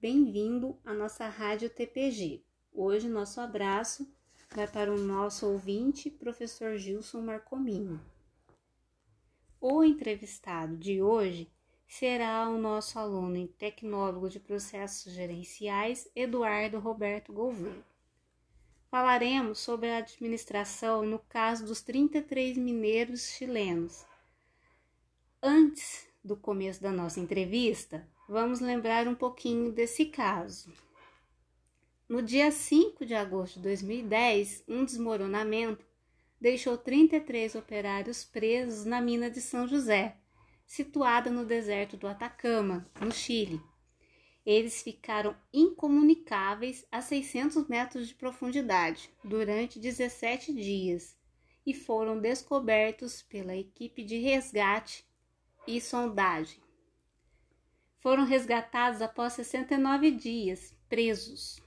Bem-vindo à nossa Rádio TPG. Hoje nosso abraço vai para o nosso ouvinte, professor Gilson Marcominho. O entrevistado de hoje será o nosso aluno em Tecnólogo de Processos Gerenciais, Eduardo Roberto Gouveia. Falaremos sobre a administração no caso dos 33 mineiros chilenos. Antes do começo da nossa entrevista, vamos lembrar um pouquinho desse caso. No dia 5 de agosto de 2010, um desmoronamento deixou 33 operários presos na mina de São José, situada no deserto do Atacama, no Chile. Eles ficaram incomunicáveis a 600 metros de profundidade durante 17 dias e foram descobertos pela equipe de resgate e sondagem. Foram resgatados após 69 dias presos.